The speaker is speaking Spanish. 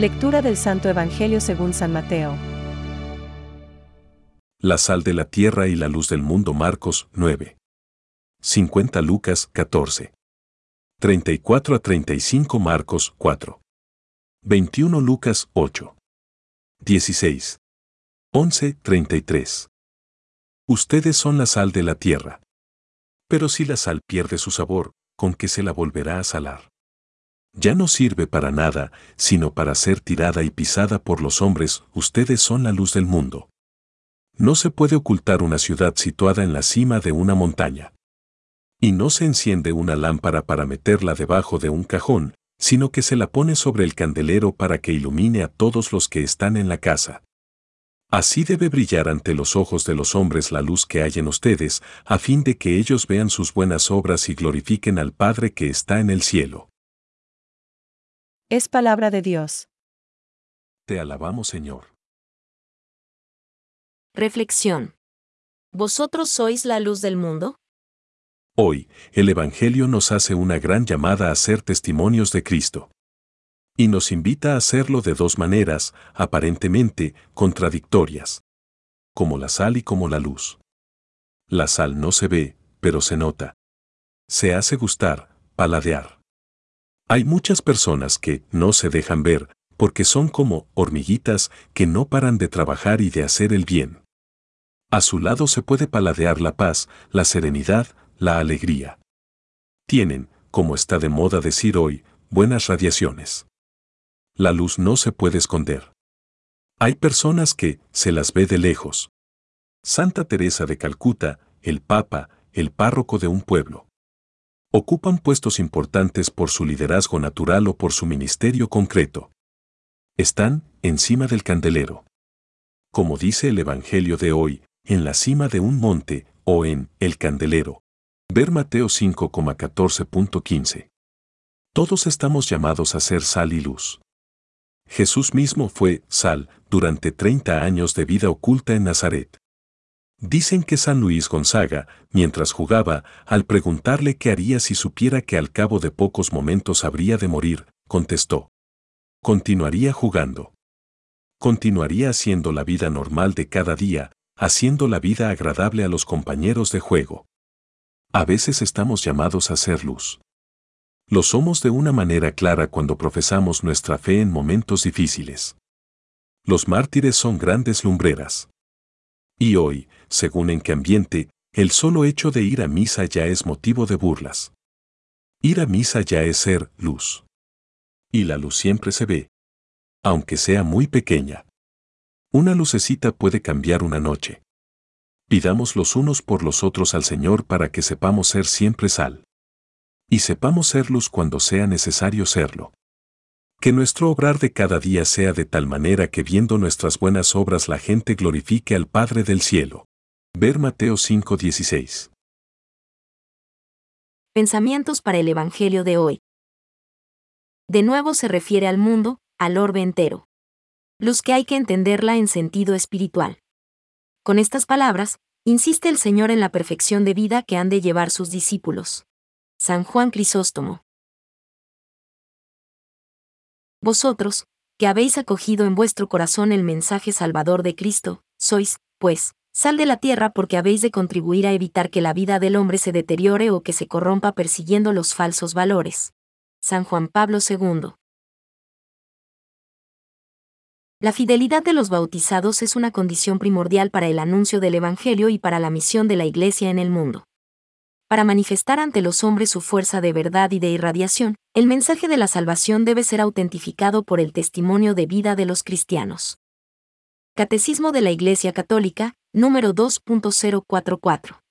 Lectura del Santo Evangelio según San Mateo. La sal de la tierra y la luz del mundo Marcos 9. 50 Lucas 14. 34 a 35 Marcos 4. 21 Lucas 8. 16. 11 33. Ustedes son la sal de la tierra. Pero si la sal pierde su sabor, ¿con qué se la volverá a salar? Ya no sirve para nada, sino para ser tirada y pisada por los hombres, ustedes son la luz del mundo. No se puede ocultar una ciudad situada en la cima de una montaña. Y no se enciende una lámpara para meterla debajo de un cajón, sino que se la pone sobre el candelero para que ilumine a todos los que están en la casa. Así debe brillar ante los ojos de los hombres la luz que hay en ustedes, a fin de que ellos vean sus buenas obras y glorifiquen al Padre que está en el cielo. Es palabra de Dios. Te alabamos, Señor. Reflexión. ¿Vosotros sois la luz del mundo? Hoy, el Evangelio nos hace una gran llamada a ser testimonios de Cristo. Y nos invita a hacerlo de dos maneras, aparentemente contradictorias. Como la sal y como la luz. La sal no se ve, pero se nota. Se hace gustar, paladear. Hay muchas personas que no se dejan ver, porque son como hormiguitas que no paran de trabajar y de hacer el bien. A su lado se puede paladear la paz, la serenidad, la alegría. Tienen, como está de moda decir hoy, buenas radiaciones. La luz no se puede esconder. Hay personas que se las ve de lejos. Santa Teresa de Calcuta, el Papa, el párroco de un pueblo. Ocupan puestos importantes por su liderazgo natural o por su ministerio concreto. Están encima del candelero. Como dice el Evangelio de hoy, en la cima de un monte, o en el candelero. Ver Mateo 5,14.15. Todos estamos llamados a ser sal y luz. Jesús mismo fue sal durante 30 años de vida oculta en Nazaret. Dicen que San Luis Gonzaga, mientras jugaba, al preguntarle qué haría si supiera que al cabo de pocos momentos habría de morir, contestó, continuaría jugando. Continuaría haciendo la vida normal de cada día, haciendo la vida agradable a los compañeros de juego. A veces estamos llamados a ser luz. Lo somos de una manera clara cuando profesamos nuestra fe en momentos difíciles. Los mártires son grandes lumbreras. Y hoy, según en qué ambiente, el solo hecho de ir a misa ya es motivo de burlas. Ir a misa ya es ser luz. Y la luz siempre se ve. Aunque sea muy pequeña. Una lucecita puede cambiar una noche. Pidamos los unos por los otros al Señor para que sepamos ser siempre sal. Y sepamos ser luz cuando sea necesario serlo. Que nuestro obrar de cada día sea de tal manera que viendo nuestras buenas obras la gente glorifique al Padre del cielo. Ver Mateo 5:16. Pensamientos para el Evangelio de hoy de nuevo se refiere al mundo, al orbe entero. Luz que hay que entenderla en sentido espiritual. Con estas palabras, insiste el Señor en la perfección de vida que han de llevar sus discípulos. San Juan Crisóstomo. Vosotros, que habéis acogido en vuestro corazón el mensaje salvador de Cristo, sois, pues, sal de la tierra porque habéis de contribuir a evitar que la vida del hombre se deteriore o que se corrompa persiguiendo los falsos valores. San Juan Pablo II. La fidelidad de los bautizados es una condición primordial para el anuncio del Evangelio y para la misión de la Iglesia en el mundo. Para manifestar ante los hombres su fuerza de verdad y de irradiación, el mensaje de la salvación debe ser autentificado por el testimonio de vida de los cristianos. Catecismo de la Iglesia Católica, número 2.044.